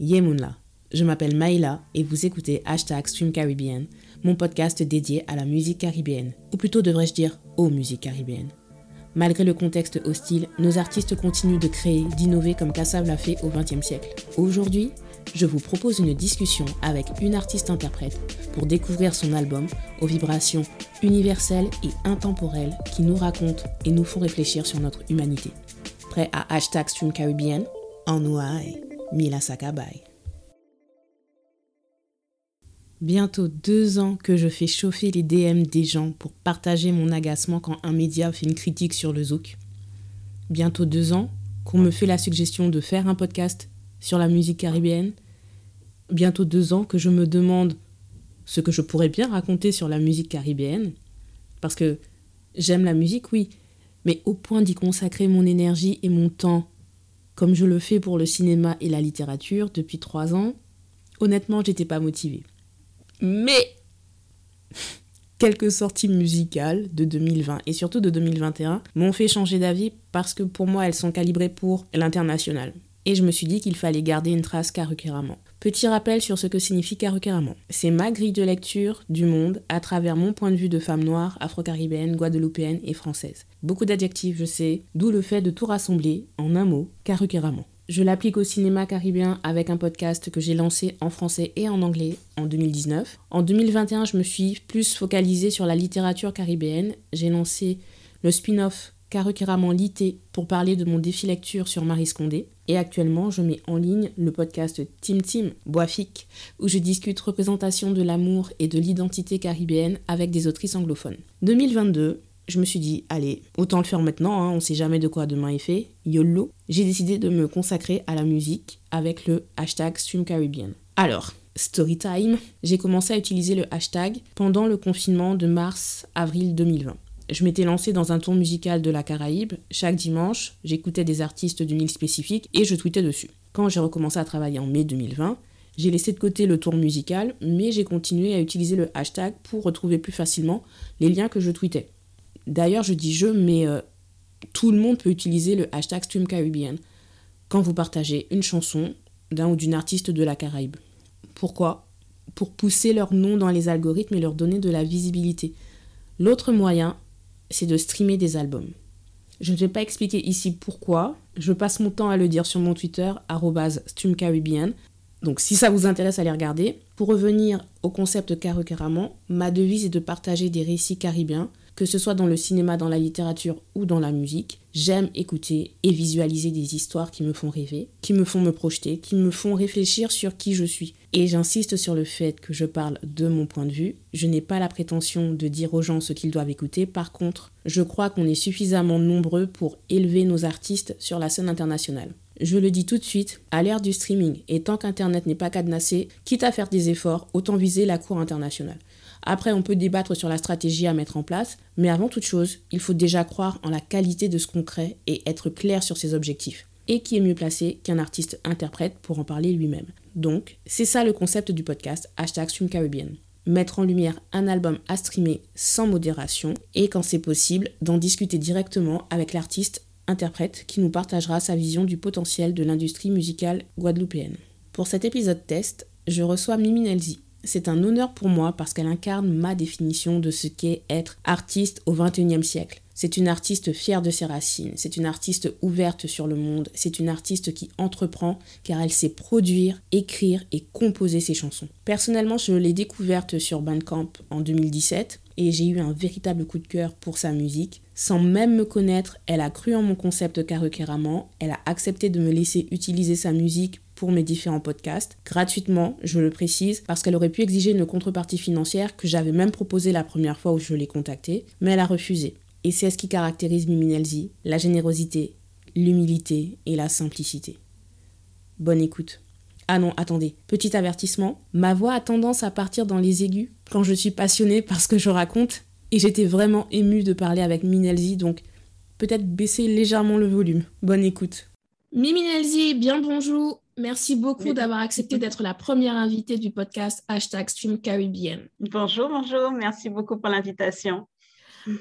Yemunla. Je m'appelle Maïla et vous écoutez Hashtag Stream Caribbean, mon podcast dédié à la musique caribéenne, ou plutôt devrais-je dire aux musiques caribéennes. Malgré le contexte hostile, nos artistes continuent de créer, d'innover comme Kassav l'a fait au XXe siècle. Aujourd'hui, je vous propose une discussion avec une artiste-interprète pour découvrir son album aux vibrations universelles et intemporelles qui nous racontent et nous font réfléchir sur notre humanité. Prêt à hashtag Stream Caribbean? En Mila Sakabai. Bientôt deux ans que je fais chauffer les DM des gens pour partager mon agacement quand un média fait une critique sur le zouk. Bientôt deux ans qu'on me fait la suggestion de faire un podcast sur la musique caribéenne. Bientôt deux ans que je me demande ce que je pourrais bien raconter sur la musique caribéenne. Parce que j'aime la musique, oui, mais au point d'y consacrer mon énergie et mon temps, comme je le fais pour le cinéma et la littérature depuis trois ans, honnêtement, j'étais pas motivée. Mais quelques sorties musicales de 2020 et surtout de 2021 m'ont fait changer d'avis parce que pour moi elles sont calibrées pour l'international. Et je me suis dit qu'il fallait garder une trace Karukeraman. Petit rappel sur ce que signifie Karukeraman. C'est ma grille de lecture du monde à travers mon point de vue de femme noire, afro-caribéenne, guadeloupéenne et française. Beaucoup d'adjectifs, je sais, d'où le fait de tout rassembler en un mot, Karukeraman. Je l'applique au cinéma caribéen avec un podcast que j'ai lancé en français et en anglais en 2019. En 2021, je me suis plus focalisée sur la littérature caribéenne. J'ai lancé le spin-off Karukeraman Lité pour parler de mon défi lecture sur Marie Scondé. Et actuellement, je mets en ligne le podcast Team Team Boafic où je discute représentation de l'amour et de l'identité caribéenne avec des autrices anglophones. 2022, je me suis dit, allez, autant le faire maintenant, hein, on sait jamais de quoi demain est fait. YOLO. J'ai décidé de me consacrer à la musique avec le hashtag StreamCaribbean. Alors, story time, j'ai commencé à utiliser le hashtag pendant le confinement de mars-avril 2020. Je m'étais lancé dans un tour musical de la Caraïbe. Chaque dimanche, j'écoutais des artistes d'une île spécifique et je tweetais dessus. Quand j'ai recommencé à travailler en mai 2020, j'ai laissé de côté le tour musical, mais j'ai continué à utiliser le hashtag pour retrouver plus facilement les liens que je tweetais. D'ailleurs, je dis je, mais euh, tout le monde peut utiliser le hashtag Stream Caribbean quand vous partagez une chanson d'un ou d'une artiste de la Caraïbe. Pourquoi? Pour pousser leur nom dans les algorithmes et leur donner de la visibilité. L'autre moyen, c'est de streamer des albums. Je ne vais pas expliquer ici pourquoi. Je passe mon temps à le dire sur mon Twitter, streamcaribbean. Donc si ça vous intéresse, allez regarder. Pour revenir au concept Caraman, ma devise est de partager des récits caribéens que ce soit dans le cinéma, dans la littérature ou dans la musique, j'aime écouter et visualiser des histoires qui me font rêver, qui me font me projeter, qui me font réfléchir sur qui je suis. Et j'insiste sur le fait que je parle de mon point de vue. Je n'ai pas la prétention de dire aux gens ce qu'ils doivent écouter. Par contre, je crois qu'on est suffisamment nombreux pour élever nos artistes sur la scène internationale. Je le dis tout de suite, à l'ère du streaming, et tant qu'Internet n'est pas cadenassé, quitte à faire des efforts, autant viser la cour internationale. Après, on peut débattre sur la stratégie à mettre en place, mais avant toute chose, il faut déjà croire en la qualité de ce qu'on crée et être clair sur ses objectifs. Et qui est mieux placé qu'un artiste interprète pour en parler lui-même. Donc, c'est ça le concept du podcast hashtag Caribbean. Mettre en lumière un album à streamer sans modération et quand c'est possible, d'en discuter directement avec l'artiste interprète qui nous partagera sa vision du potentiel de l'industrie musicale guadeloupéenne. Pour cet épisode test, je reçois Mimi Nelzi, c'est un honneur pour moi parce qu'elle incarne ma définition de ce qu'est être artiste au XXIe siècle. C'est une artiste fière de ses racines, c'est une artiste ouverte sur le monde, c'est une artiste qui entreprend car elle sait produire, écrire et composer ses chansons. Personnellement, je l'ai découverte sur Bandcamp en 2017 et j'ai eu un véritable coup de cœur pour sa musique. Sans même me connaître, elle a cru en mon concept Karukeraman, elle a accepté de me laisser utiliser sa musique pour mes différents podcasts, gratuitement, je le précise, parce qu'elle aurait pu exiger une contrepartie financière que j'avais même proposée la première fois où je l'ai contactée, mais elle a refusé. Et c'est ce qui caractérise Mimi la générosité, l'humilité et la simplicité. Bonne écoute. Ah non, attendez, petit avertissement, ma voix a tendance à partir dans les aigus quand je suis passionnée par ce que je raconte, et j'étais vraiment émue de parler avec Minelzi, donc peut-être baisser légèrement le volume. Bonne écoute. Mimi bien bonjour. Merci beaucoup d'avoir accepté d'être la première invitée du podcast hashtag Stream Caribbean. Bonjour, bonjour. Merci beaucoup pour l'invitation.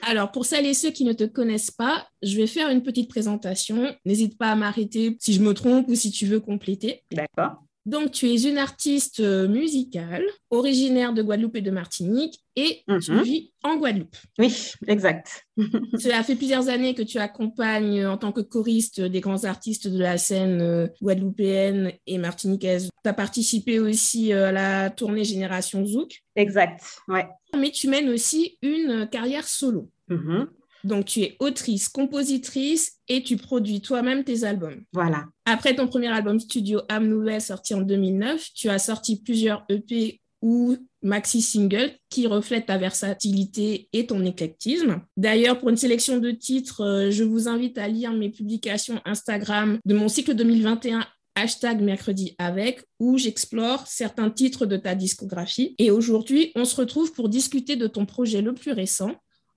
Alors, pour celles et ceux qui ne te connaissent pas, je vais faire une petite présentation. N'hésite pas à m'arrêter si je me trompe ou si tu veux compléter. D'accord. Donc, tu es une artiste euh, musicale, originaire de Guadeloupe et de Martinique, et tu Mhm. vis en Guadeloupe. Oui, exact. Cela fait plusieurs années que tu accompagnes euh, en tant que choriste des grands artistes de la scène euh, guadeloupéenne et martiniquaise. Tu as participé aussi euh, à la tournée Génération Zouk, Exact, ouais. mais tu mènes aussi une carrière solo. Mhm. Donc, tu es autrice, compositrice et tu produis toi-même tes albums. Voilà. Après ton premier album studio âme nouvelle sorti en 2009, tu as sorti plusieurs EP ou maxi singles qui reflètent ta versatilité et ton éclectisme. D'ailleurs, pour une sélection de titres, euh, je vous invite à lire mes publications Instagram de mon cycle 2021 hashtag mercredi avec, où j'explore certains titres de ta discographie. Et aujourd'hui, on se retrouve pour discuter de ton projet le plus récent,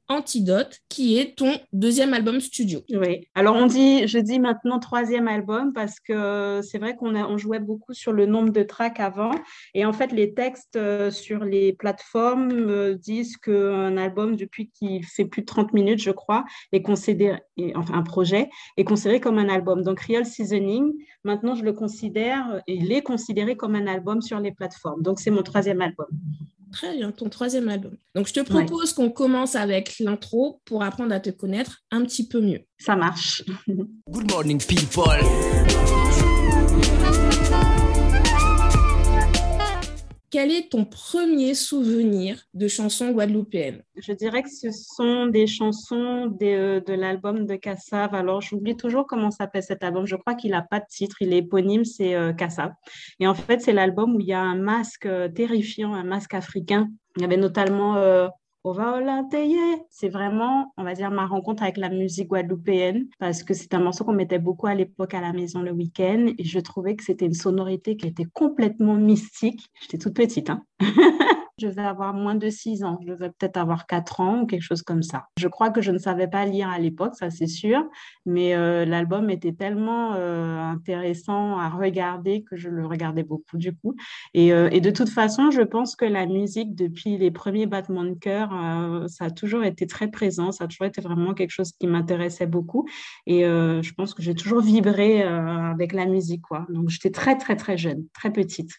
Antidote, qui est ton deuxième album studio. Oui. Alors on dit, je dis maintenant troisième album parce que c'est vrai qu'on jouait beaucoup sur le nombre de tracks avant et en fait les textes euh, sur les plateformes euh, disent qu'un album depuis qu'il fait plus de 30 minutes je crois est considéré, enfin un projet est considéré comme un album. Donc Real Seasoning, maintenant je le considère, il est considéré comme un album sur les plateformes. Donc c'est mon troisième album. Très bien, ton troisième album. Donc, je te propose qu'on commence avec l'intro pour apprendre à te connaître un petit peu mieux. Ça marche. Good morning, people. Quel est ton premier souvenir de chanson guadeloupéenne Je dirais que ce sont des chansons des, euh, de l'album de Kassav. Alors, j'oublie toujours comment s'appelle cet album. Je crois qu'il n'a pas de titre. Il est éponyme, c'est euh. Et en fait, c'est l'album où il y a un masque euh, terrifiant, un masque africain. Il y avait notamment euh, C'est vraiment, on va dire, ma rencontre avec la musique guadeloupéenne parce que c'est un morceau qu'on mettait beaucoup à l'époque à la maison le week-end. Et je trouvais que c'était une sonorité qui était complètement mystique. J'étais toute petite, hein. Je vais avoir moins de 6 ans, je vais peut-être avoir 4 ans ou quelque chose comme ça. Je crois que je ne savais pas lire à l'époque, ça c'est sûr, mais euh, l'album était tellement euh, intéressant à regarder que je le regardais beaucoup du coup. Et, euh, et de toute façon, je pense que la musique, depuis les premiers battements de cœur, ça a toujours été très présent, ça a toujours été vraiment quelque chose qui m'intéressait beaucoup. Et je pense que j'ai toujours vibré avec la musique, quoi. Donc j'étais très, très, très jeune, très petite.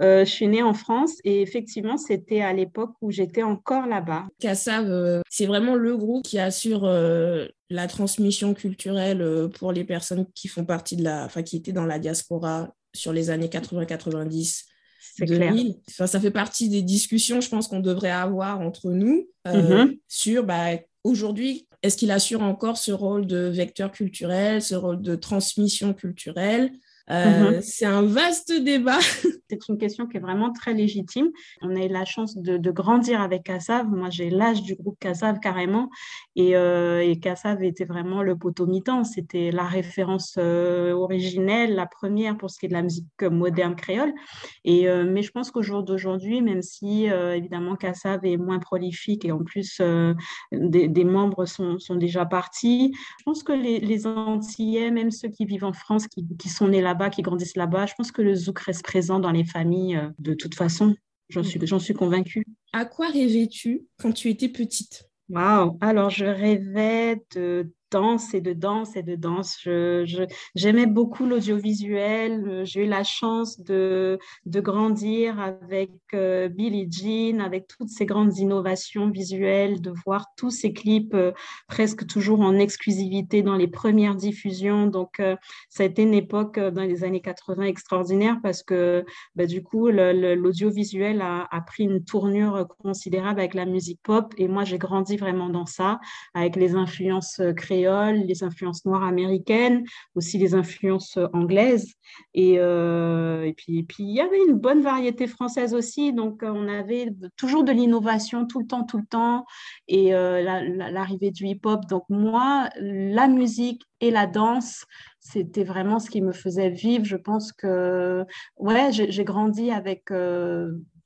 Je suis née en France et effectivement, c'était à l'époque où j'étais encore là-bas. Kassav, euh, c'est vraiment le groupe qui assure euh, la transmission culturelle euh, pour les personnes qui font partie de la, enfin qui étaient dans la diaspora sur les années 80-90. C'est clair. 2000. Enfin, ça fait partie des discussions, je pense, qu'on devrait avoir entre nous euh, Mhm. sur bah, aujourd'hui, est-ce qu'il assure encore ce rôle de vecteur culturel, ce rôle de transmission culturelle? Euh, C'est un vaste débat. C'est une question qui est vraiment très légitime. On a eu la chance de, de grandir avec Kassav. Moi, j'ai l'âge du groupe Kassav carrément. Et, euh, et Kassav était vraiment le potomitan. C'était la référence euh, originelle, la première pour ce qui est de la musique moderne créole. Et, euh, mais je pense qu'au jour d'aujourd'hui, même si euh, évidemment Kassav est moins prolifique et en plus euh, des, des membres sont, sont déjà partis, je pense que les, les Antillais, même ceux qui vivent en France, qui, qui sont nés là-bas, qui grandissent là-bas, je pense que le zouk reste présent dans les familles euh, de toute façon. J'en suis, j'en suis convaincue. À quoi rêvais-tu quand tu étais petite? Waouh! Alors, je rêvais de danse et de danse et de danse. J'aimais beaucoup l'audiovisuel. J'ai eu la chance de, de grandir avec euh, Billie Jean, avec toutes ces grandes innovations visuelles, de voir tous ces clips euh, presque toujours en exclusivité dans les premières diffusions. Donc, euh, ça a été une époque euh, dans les années 80 extraordinaire parce que bah, du coup, l'audiovisuel a, a pris une tournure considérable avec la musique pop. Et moi, j'ai grandi vraiment dans ça, avec les influences euh, les influences noires américaines, aussi les influences euh, anglaises. Et, euh, et puis, il y avait une bonne variété française aussi. Donc, euh, on avait toujours de l'innovation tout le temps, tout le temps. Et la- la- l'arrivée du hip-hop. Donc, moi, la musique et la danse, c'était vraiment ce qui me faisait vivre. Je pense que, ouais, j'ai grandi avec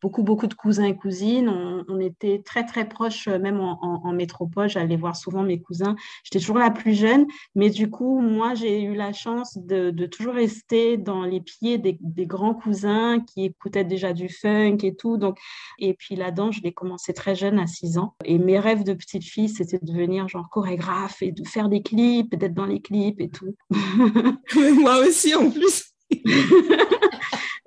beaucoup, beaucoup de cousins et cousines. On, on était très, très proches, euh, même en, en- en métropole. J'allais voir souvent mes cousins. J'étais toujours la plus jeune, mais du coup, moi, j'ai eu la chance de, de toujours rester dans les pieds des, des grands cousins qui écoutaient déjà du funk et tout. Donc, et puis la danse, je l'ai commencé très jeune, à 6 ans. Et mes rêves de petite fille, c'était de devenir genre chorégraphe et de faire des clips, d'être dans les clips et tout. Moi aussi, en plus.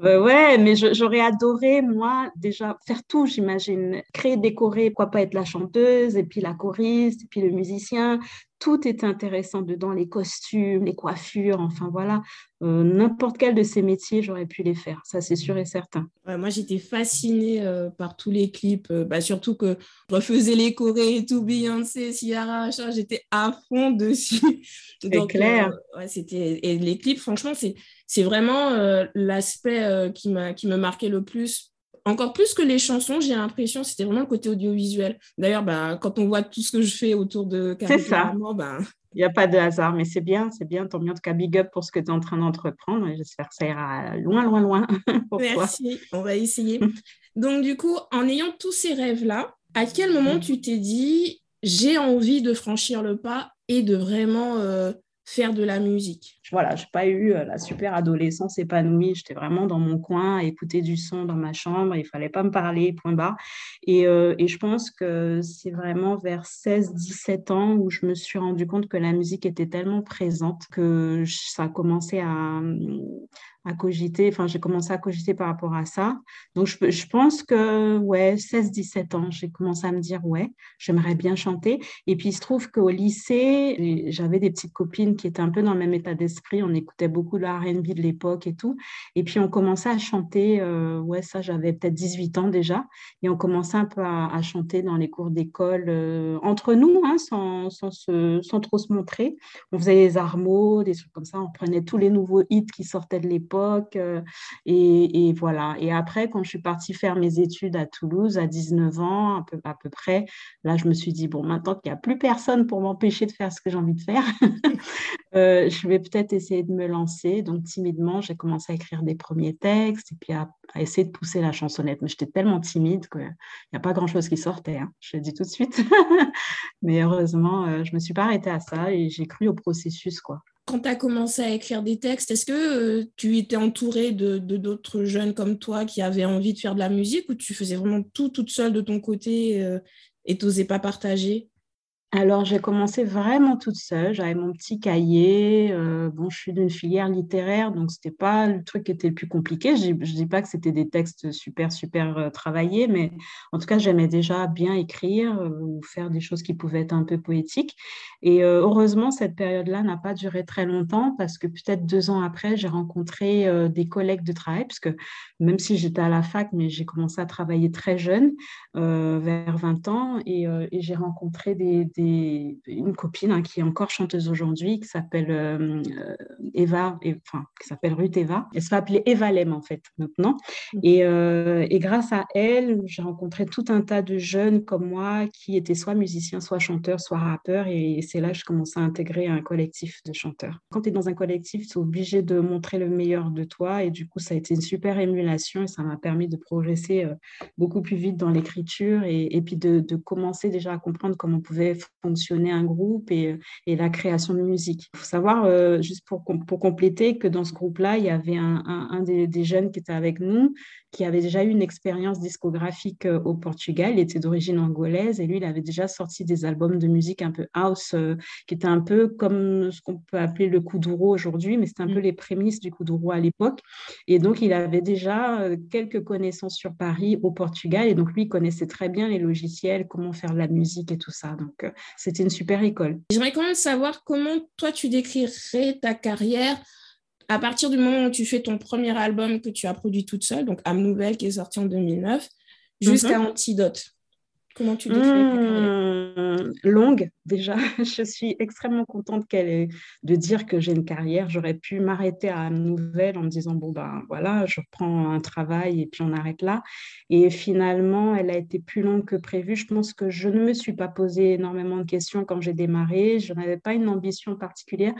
Euh, ouais, mais j'aurais adoré, moi, déjà faire tout, j'imagine. Créer, décorer, pourquoi pas être la chanteuse, et puis la choriste, et puis le musicien. Tout est intéressant dedans, les costumes, les coiffures, enfin voilà. Euh, n'importe quel de ces métiers, j'aurais pu les faire, ça c'est sûr et certain. moi, j'étais fascinée euh, par tous les clips, bah, surtout que je refaisais les chorés et tout, Beyoncé, Ciara, j'étais à fond dessus. C'est clair. ouais, c'était... Et les clips, franchement, c'est c'est vraiment euh, l'aspect euh, qui me marquait le plus. Encore plus que les chansons, j'ai l'impression, c'était vraiment le côté audiovisuel. D'ailleurs, bah, quand on voit tout ce que je fais autour de C'est ça. Bah... Il n'y a pas de hasard, mais c'est bien, c'est bien. Tant mieux, en tout cas, big up pour ce que tu es en train d'entreprendre. J'espère que ça ira loin, loin, loin. Merci, on va essayer. Donc, du coup, en ayant tous ces rêves-là, à quel moment tu t'es dit, j'ai envie de franchir le pas et de vraiment euh, faire de la musique? Voilà, je n'ai pas eu euh, la super adolescence épanouie. J'étais vraiment dans mon coin à écouter du son dans ma chambre. Il fallait pas me parler, point barre. Et, euh, et je pense que c'est vraiment vers 16-17 ans où je me suis rendu compte que la musique était tellement présente que ça a commencé à, à cogiter, enfin j'ai commencé à cogiter par rapport à ça. Donc je, je pense que ouais, 16-17 ans, j'ai commencé à me dire ouais, j'aimerais bien chanter. Et puis il se trouve qu'au lycée, j'avais des petites copines qui étaient un peu dans le même état d'esprit, on écoutait beaucoup de R&B de l'époque et tout. Et puis on commençait à chanter, euh, ouais ça j'avais peut-être 18 ans déjà, et on commençait un peu à, chanter dans les cours d'école euh, entre nous, hein, sans, sans, se, sans trop se montrer. On faisait les armeaux, des trucs comme ça, on prenait tous les nouveaux hits qui sortaient de l'époque euh, et, voilà. Et après, quand je suis partie faire mes études à Toulouse à 19 ans, à peu, à peu près, là, je me suis dit, bon, maintenant qu'il n'y a plus personne pour m'empêcher de faire ce que j'ai envie de faire, euh, je vais peut-être essayer de me lancer. Donc, timidement, j'ai commencé à écrire des premiers textes et puis à, essayer de pousser la chansonnette. Mais j'étais tellement timide qu'il n'y a pas grand-chose qui sortait. Hein. Je le dis tout de suite. Mais heureusement, euh, je ne me suis pas arrêtée à ça et j'ai cru au processus, quoi quand tu as commencé à écrire des textes, est-ce que euh, tu étais entourée de d'autres jeunes comme toi qui avaient envie de faire de la musique ou tu faisais vraiment tout toute seule de ton côté euh, et tu n'osais pas partager? Alors, j'ai commencé vraiment toute seule. J'avais mon petit cahier. Euh, bon, je suis d'une filière littéraire, donc ce n'était pas le truc qui était le plus compliqué. Je ne dis pas que c'était des textes super, super euh, travaillés, mais en tout cas, j'aimais déjà bien écrire euh, ou faire des choses qui pouvaient être un peu poétiques. Et heureusement, cette période-là n'a pas duré très longtemps parce que peut-être deux ans après, j'ai rencontré des collègues de travail, parce que même si j'étais à la fac, mais j'ai commencé à travailler très jeune, vers 20 ans, et j'ai rencontré des une copine hein, qui est encore chanteuse aujourd'hui, qui s'appelle euh, euh, Eva, et, enfin, qui s'appelle Ruth Eva. Elle se fait appeler Eva Lem, en fait, maintenant. Et, euh, et, grâce à elle, j'ai rencontré tout un tas de jeunes comme moi qui étaient soit musiciens, soit chanteurs, soit rappeurs. Et, c'est là que je commençais à intégrer un collectif de chanteurs. Quand tu es dans un collectif, tu es obligé de montrer le meilleur de toi. Et du coup, ça a été une super émulation et ça m'a permis de progresser beaucoup plus vite dans l'écriture et, et, puis de, de commencer déjà à comprendre comment on pouvait fonctionner un groupe et, et la création de musique. Il faut savoir, euh, juste pour, pour compléter, que dans ce groupe-là, il y avait un, un, des, des, jeunes qui était avec nous, qui avait déjà eu une expérience discographique euh, au Portugal. Il était d'origine angolaise et lui, il avait déjà sorti des albums de musique un peu house, euh, qui étaient un peu comme ce qu'on peut appeler le kuduro aujourd'hui, mais c'était un peu mm. les prémices du kuduro à l'époque. Et donc, il avait déjà quelques connaissances sur Paris au Portugal et donc lui, il connaissait très bien les logiciels, comment faire de la musique et tout ça. Donc, c'était une super école. J'aimerais quand même savoir comment toi tu décrirais ta carrière à partir du moment où tu fais ton premier album que tu as produit toute seule, donc Âme Nouvelle qui est sorti en 2009, jusqu'à mhm. Antidote. Comment tu mmh, Longue, déjà. Je suis extrêmement contente qu'elle de dire que j'ai une carrière. J'aurais pu m'arrêter à une nouvelle en me disant bon ben voilà, je reprends un travail et puis on arrête là. Et finalement, elle a été plus longue que prévu. Je pense que je ne me suis pas posé énormément de questions quand j'ai démarré. Je n'avais pas une ambition particulière,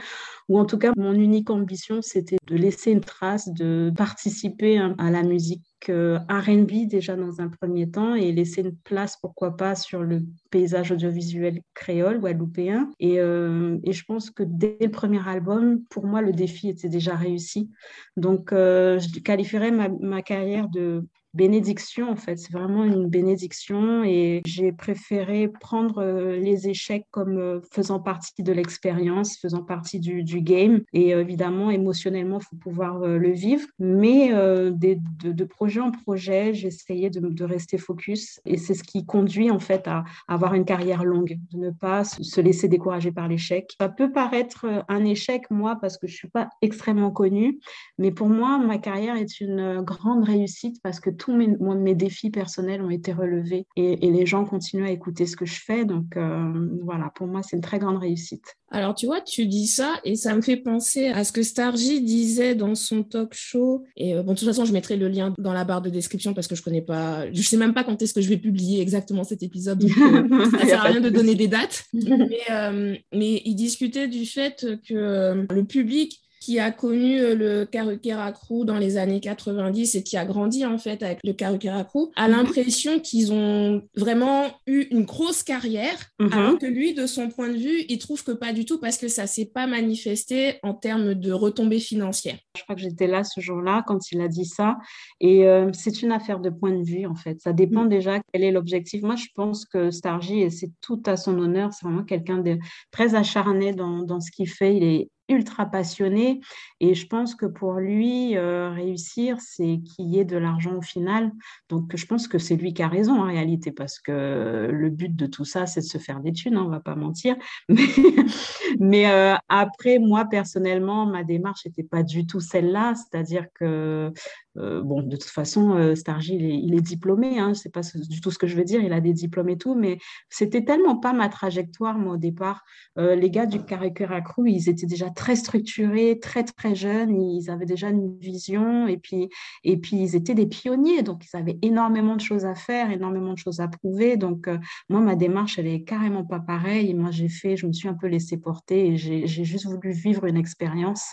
ou en tout cas mon unique ambition c'était de laisser une trace, de participer à la musique R&B déjà dans un premier temps et laisser une place, pourquoi pas, sur le paysage audiovisuel créole, guadeloupéen. Et, euh, et je pense que dès le premier album, pour moi, le défi était déjà réussi. Donc, euh, je qualifierais ma, ma carrière de bénédiction en fait. C'est vraiment une bénédiction et j'ai préféré prendre euh, les échecs comme euh, faisant partie de l'expérience, faisant partie du, du, game. Et euh, évidemment, émotionnellement, il faut pouvoir le vivre. Mais des, de, projet en projet, j'essayais de, de, rester focus et c'est ce qui conduit en fait à, avoir une carrière longue, de ne pas se laisser décourager par l'échec. Ça peut paraître un échec, moi, parce que je suis pas extrêmement connue, mais pour moi, ma carrière est une grande réussite parce que tous mes, mes défis personnels ont été relevés et, et, les gens continuent à écouter ce que je fais. Donc euh, voilà, pour moi, c'est une très grande réussite. Alors tu vois, tu dis ça et ça me fait penser à ce que Stargy disait dans son talk show. Et euh, bon, de toute façon, je mettrai le lien dans la barre de description parce que je connais pas, je sais même pas quand est-ce que je vais publier exactement cet épisode. Donc, euh, ça sert à rien de donner des dates. mais, mais il discutait du fait que le public qui a connu euh, le Karukera Crew dans les années 90 et qui a grandi en fait avec le Karukera Crew, a mhm. l'impression qu'ils ont vraiment eu une grosse carrière, mhm. alors que lui, de son point de vue, il trouve que pas du tout parce que ça s'est pas manifesté en termes de retombées financières. Je crois que j'étais là ce jour-là quand il a dit ça, et euh, c'est une affaire de point de vue en fait. Ça dépend mhm. déjà quel est l'objectif. Moi, je pense que Stargy, et c'est tout à son honneur, c'est vraiment quelqu'un de très acharné dans, dans ce qu'il fait. Il est ultra passionné et je pense que pour lui, euh, réussir, c'est qu'il y ait de l'argent au final. Donc je pense que c'est lui qui a raison en réalité parce que le but de tout ça, c'est de se faire des thunes, hein, on va pas mentir. Mais, euh, après, moi personnellement, ma démarche n'était pas du tout celle-là, c'est-à-dire que euh, bon, de toute façon, euh, Stargy, il est, diplômé, hein, pas du tout ce que je veux dire, il a des diplômes et tout, mais c'était tellement pas ma trajectoire, moi, au départ. Euh, les gars du Caracura Crew, ils étaient déjà très structurés, très, très jeunes, ils avaient déjà une vision, et puis, et puis ils étaient des pionniers, donc ils avaient énormément de choses à faire, énormément de choses à prouver. Donc, moi, ma démarche, elle est carrément pas pareille. Moi, j'ai fait, je me suis un peu laissée porter et j'ai juste voulu vivre une expérience.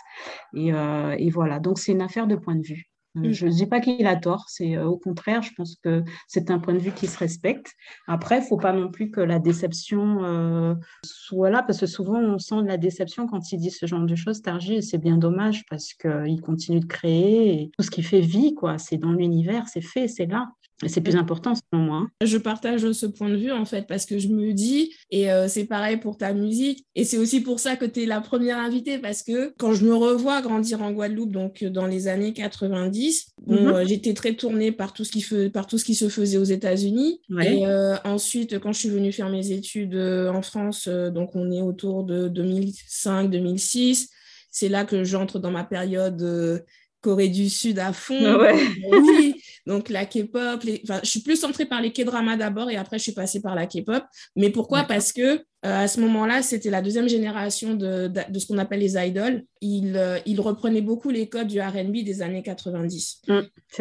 Et voilà, donc c'est une affaire de point de vue. Euh, je ne dis pas qu'il a tort, c'est euh, au contraire, je pense que c'est un point de vue qui se respecte. Après, il ne faut pas non plus que la déception euh, soit là, parce que souvent on sent de la déception quand il dit ce genre de choses, Targi, et c'est bien dommage parce qu'il continue de créer et tout ce qui fait vie, quoi. C'est dans l'univers, c'est fait, c'est là. C'est plus important selon moi. Hein. Je partage ce point de vue en fait parce que je me dis, et euh, c'est pareil pour ta musique, et c'est aussi pour ça que tu es la première invitée parce que quand je me revois grandir en Guadeloupe, donc euh, dans les années 90, mhm. euh, j'étais très tournée par tout, ce qui par tout ce qui se faisait aux États-Unis. Et ensuite, quand je suis venue faire mes études en France, donc on est autour de 2005-2006, c'est là que j'entre dans ma période Corée du Sud à fond. Ah oui, donc la K-pop, enfin, je suis plus centrée par les K-dramas d'abord et après je suis passée par la K-pop. Mais pourquoi? Parce que euh, à ce moment-là, c'était la deuxième génération de, de, ce qu'on appelle les idols. Ils, euh, ils, reprenaient beaucoup les codes du R&B des années 90. Mmh,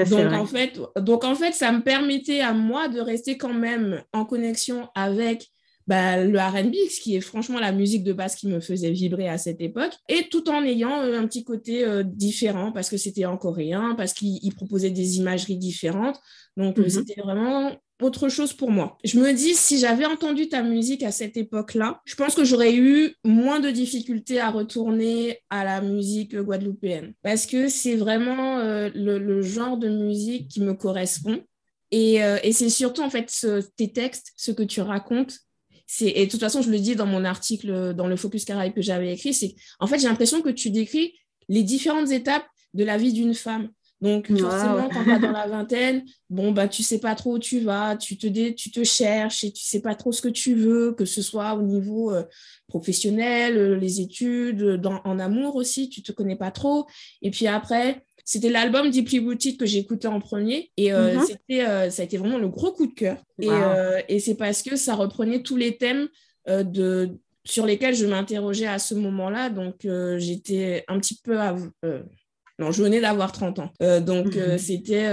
donc, en fait, donc en fait, ça me permettait à moi de rester quand même en connexion avec bah, le RB, ce qui est franchement la musique de base qui me faisait vibrer à cette époque, et tout en ayant euh, un petit côté euh, différent, parce que c'était en coréen, parce qu'il proposait des imageries différentes. Donc, euh, mhm. c'était vraiment autre chose pour moi. Je me dis, si j'avais entendu ta musique à cette époque-là, je pense que j'aurais eu moins de difficultés à retourner à la musique guadeloupéenne, parce que c'est vraiment le, genre de musique qui me correspond. Et, et c'est surtout, en fait, tes textes, ce que tu racontes, et de toute façon, je le dis dans mon article dans le Focus Caraïbe que j'avais écrit, c'est en fait, j'ai l'impression que tu décris les différentes étapes de la vie d'une femme. Donc, forcément, quand tu es dans la vingtaine, bon, bah, tu sais pas trop où tu vas, tu te, tu te cherches et tu sais pas trop ce que tu veux, que ce soit au niveau euh, professionnel, euh, les études, dans, en amour aussi, tu te connais pas trop. Et puis après, c'était l'album Deeply Rooted que j'écoutais en premier et euh, mhm. c'était, euh, ça a été vraiment le gros coup de cœur. Et, euh, et c'est parce que ça reprenait tous les thèmes de, sur lesquels je m'interrogeais à ce moment-là. Donc j'étais un petit peu... non, je venais d'avoir 30 ans. donc mhm. c'était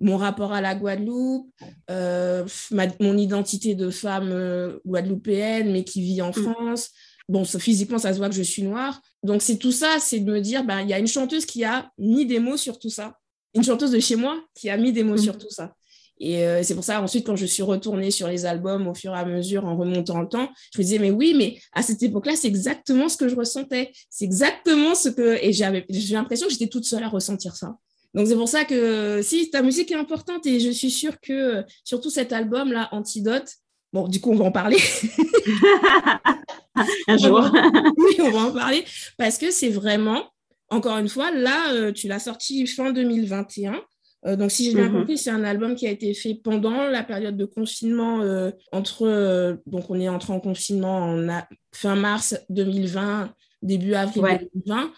mon rapport à la Guadeloupe, mon identité de femme guadeloupéenne, mais qui vit en mm. France. Bon, physiquement, ça se voit que je suis noire. Donc, c'est tout ça, c'est de me dire, ben, il y a une chanteuse qui a mis des mots sur tout ça. Une chanteuse de chez moi qui a mis des mots mm. sur tout ça. Et euh, c'est pour ça, ensuite, quand je suis retournée sur les albums au fur et à mesure, en remontant le temps, je me disais, mais oui, mais à cette époque-là, c'est exactement ce que je ressentais. C'est exactement ce que. Et j'avais l'impression que j'étais toute seule à ressentir ça. Donc c'est pour ça que si ta musique est importante et je suis sûre que surtout cet album là, Antidote, bon du coup on va en parler. Un jour. oui, on va en parler parce que c'est vraiment, encore une fois, là euh, tu l'as sorti fin 2021. Euh, donc, si j'ai bien Mhm. compris, c'est un album qui a été fait pendant la période de confinement. euh, entre, euh, donc, on est entré en confinement en a- fin mars 2020, début avril Ouais. 2020.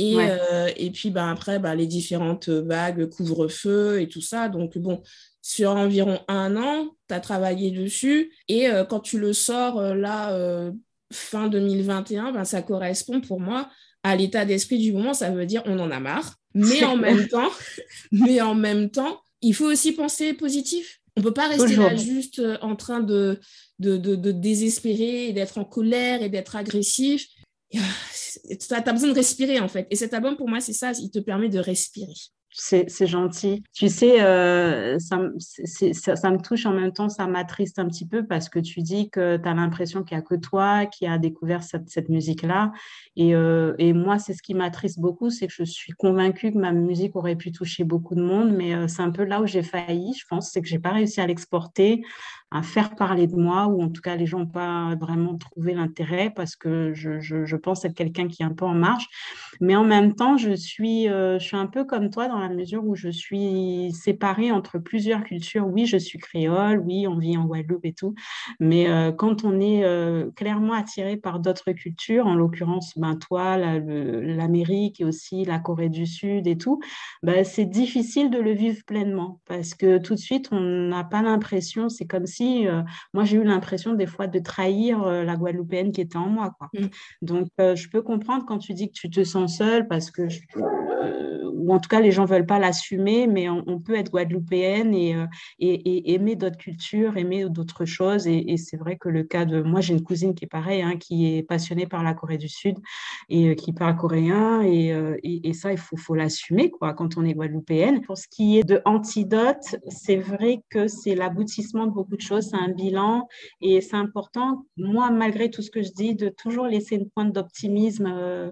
Et, Ouais. et puis ben, après, ben, les différentes vagues, couvre-feu et tout ça. Donc, bon, sur environ un an, tu as travaillé dessus. Et quand tu le sors là, fin 2021, ben, ça correspond pour moi à l'état d'esprit du moment. Ça veut dire on en a marre. Mais en même temps, mais en même temps, il faut aussi penser positif. On peut pas rester là juste euh, en train de, de, de, de désespérer d'être en colère et d'être agressif. Tu as, besoin de respirer en fait. Et cet album, pour moi, c'est ça, il te permet de respirer. C'est gentil. Tu sais, euh, ça, ça, me touche en même temps, ça m'attriste un petit peu parce que tu dis que tu as l'impression qu'il n'y a que toi qui a découvert cette, cette musique-là. Et, euh, et moi, c'est ce qui m'attriste beaucoup, c'est que je suis convaincue que ma musique aurait pu toucher beaucoup de monde, mais euh, c'est un peu là où j'ai failli, je pense, c'est que j'ai pas réussi à l'exporter, à faire parler de moi, ou en tout cas, les gens n'ont pas vraiment trouvé l'intérêt parce que je, je, pense être quelqu'un qui est un peu en marche. Mais en même temps, je suis, euh, je suis un peu comme toi dans la mesure où je suis séparée entre plusieurs cultures. Oui, je suis créole, oui, on vit en Guadeloupe et tout. Mais euh, quand on est euh, clairement attiré par d'autres cultures, en l'occurrence, ben, toi, l'Amérique et aussi la Corée du Sud et tout, ben, c'est difficile de le vivre pleinement parce que tout de suite, on n'a pas l'impression, c'est comme si, euh, moi, j'ai eu l'impression des fois de trahir euh, la Guadeloupéenne qui était en moi, quoi. Mm. Donc, euh, je peux comprendre quand tu dis que tu te sens seule parce que, je- ou en tout cas, les gens veulent pas l'assumer, mais on, on peut être guadeloupéenne et, et, et aimer d'autres cultures, aimer d'autres choses. Et, et c'est vrai que le cas de moi, j'ai une cousine qui est pareille, hein, qui est passionnée par la Corée du Sud et qui parle coréen. Et, et, et ça, il faut, faut l'assumer quoi, quand on est guadeloupéenne. Pour ce qui est de Antidote, c'est vrai que c'est l'aboutissement de beaucoup de c'est un bilan et c'est important, moi, malgré tout ce que je dis, de toujours laisser une pointe d'optimisme euh,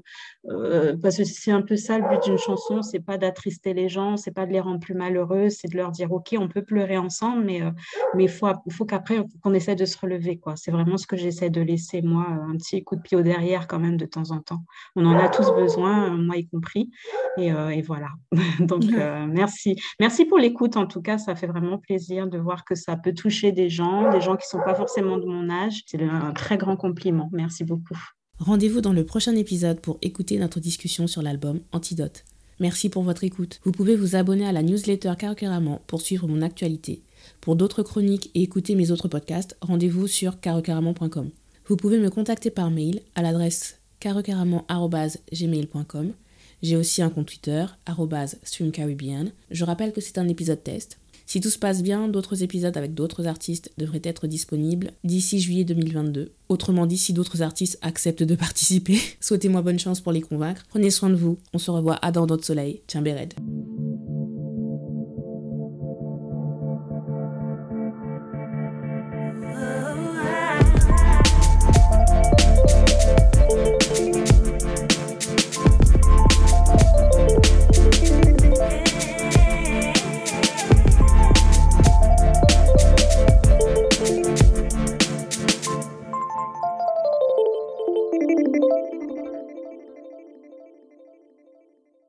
euh, parce que c'est un peu ça le but d'une chanson, c'est pas d'attrister les gens, c'est pas de les rendre plus malheureux, c'est de leur dire ok, on peut pleurer ensemble, mais euh, mais il faut, faut qu'après qu'on essaie de se relever quoi. C'est vraiment ce que j'essaie de laisser moi, un petit coup de pied au derrière quand même de temps en temps. On en a tous besoin, euh, moi y compris, et, euh, et voilà. Donc euh, merci, merci pour l'écoute en tout cas, ça fait vraiment plaisir de voir que ça peut toucher des gens, des gens qui sont pas forcément de mon âge. C'est un très grand compliment. Merci beaucoup. Rendez-vous dans le prochain épisode pour écouter notre discussion sur l'album Antidote. Merci pour votre écoute. Vous pouvez vous abonner à la newsletter Carocaramment pour suivre mon actualité. Pour d'autres chroniques et écouter mes autres podcasts, rendez-vous sur carocaramment.com. Vous pouvez me contacter par mail à l'adresse carocaramment.gmail.com. J'ai aussi un compte Twitter, streamcaribbean. Je rappelle que c'est un épisode test. Si tout se passe bien, d'autres épisodes avec d'autres artistes devraient être disponibles d'ici juillet 2022. Autrement dit, si d'autres artistes acceptent de participer, souhaitez-moi bonne chance pour les convaincre. Prenez soin de vous. On se revoit à dans d'autres soleil. Tiens, Béred.